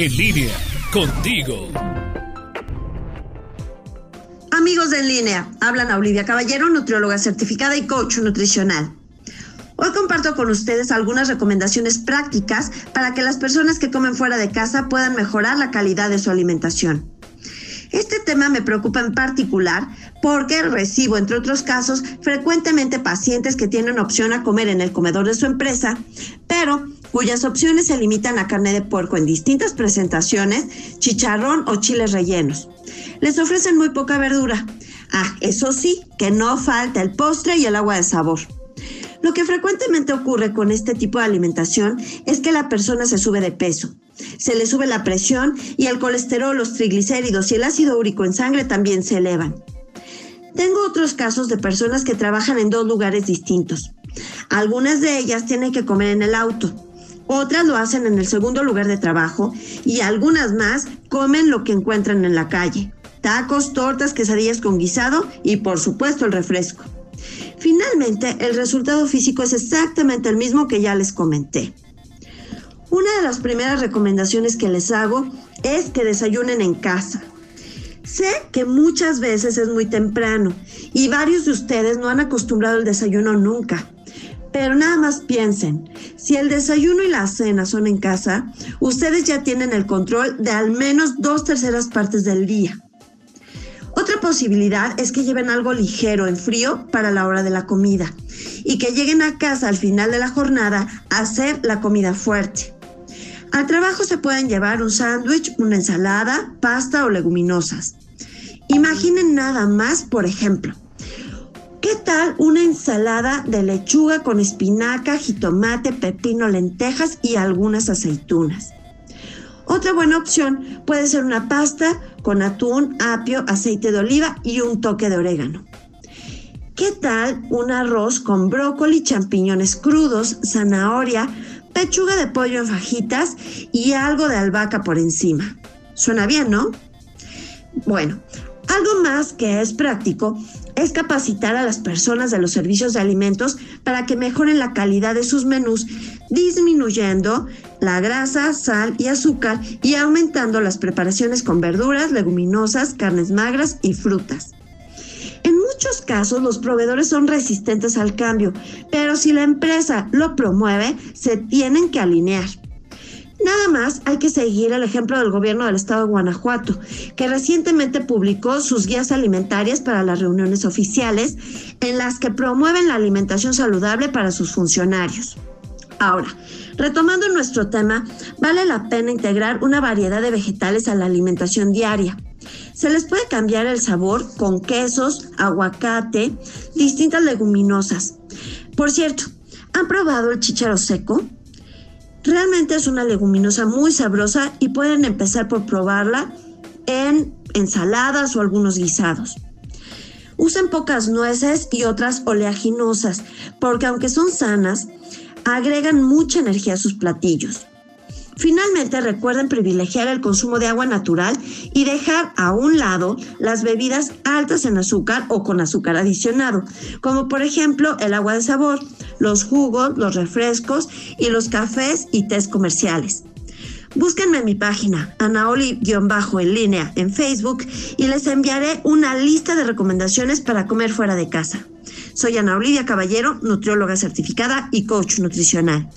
En línea, contigo. Amigos de En línea, hablan a Olivia Caballero, nutrióloga certificada y coach nutricional. Hoy comparto con ustedes algunas recomendaciones prácticas para que las personas que comen fuera de casa puedan mejorar la calidad de su alimentación. Este tema me preocupa en particular porque recibo, entre otros casos, frecuentemente pacientes que tienen opción a comer en el comedor de su empresa, pero cuyas opciones se limitan a carne de puerco en distintas presentaciones, chicharrón o chiles rellenos. Les ofrecen muy poca verdura. Ah, eso sí, que no falta el postre y el agua de sabor. Lo que frecuentemente ocurre con este tipo de alimentación es que la persona se sube de peso se le sube la presión y el colesterol, los triglicéridos y el ácido úrico en sangre también se elevan. Tengo otros casos de personas que trabajan en dos lugares distintos. Algunas de ellas tienen que comer en el auto, otras lo hacen en el segundo lugar de trabajo y algunas más comen lo que encuentran en la calle. Tacos, tortas, quesadillas con guisado y por supuesto el refresco. Finalmente, el resultado físico es exactamente el mismo que ya les comenté. Una de las primeras recomendaciones que les hago es que desayunen en casa. Sé que muchas veces es muy temprano y varios de ustedes no han acostumbrado el desayuno nunca. Pero nada más piensen, si el desayuno y la cena son en casa, ustedes ya tienen el control de al menos dos terceras partes del día. Otra posibilidad es que lleven algo ligero en frío para la hora de la comida y que lleguen a casa al final de la jornada a hacer la comida fuerte. Al trabajo se pueden llevar un sándwich, una ensalada, pasta o leguminosas. Imaginen nada más, por ejemplo, ¿qué tal una ensalada de lechuga con espinaca, jitomate, pepino, lentejas y algunas aceitunas? Otra buena opción puede ser una pasta con atún, apio, aceite de oliva y un toque de orégano. ¿Qué tal un arroz con brócoli, champiñones crudos, zanahoria, pechuga de pollo en fajitas y algo de albahaca por encima. Suena bien, ¿no? Bueno, algo más que es práctico es capacitar a las personas de los servicios de alimentos para que mejoren la calidad de sus menús, disminuyendo la grasa, sal y azúcar y aumentando las preparaciones con verduras, leguminosas, carnes magras y frutas muchos casos los proveedores son resistentes al cambio, pero si la empresa lo promueve, se tienen que alinear. Nada más hay que seguir el ejemplo del gobierno del estado de Guanajuato, que recientemente publicó sus guías alimentarias para las reuniones oficiales en las que promueven la alimentación saludable para sus funcionarios. Ahora, retomando nuestro tema, vale la pena integrar una variedad de vegetales a la alimentación diaria. Se les puede cambiar el sabor con quesos, aguacate, distintas leguminosas. Por cierto, ¿han probado el chícharo seco? Realmente es una leguminosa muy sabrosa y pueden empezar por probarla en ensaladas o algunos guisados. Usen pocas nueces y otras oleaginosas, porque aunque son sanas, agregan mucha energía a sus platillos. Finalmente, recuerden privilegiar el consumo de agua natural y dejar a un lado las bebidas altas en azúcar o con azúcar adicionado, como por ejemplo el agua de sabor, los jugos, los refrescos y los cafés y tés comerciales. Búsquenme en mi página, anaoli-en línea en Facebook y les enviaré una lista de recomendaciones para comer fuera de casa. Soy Ana Olivia Caballero, nutrióloga certificada y coach nutricional.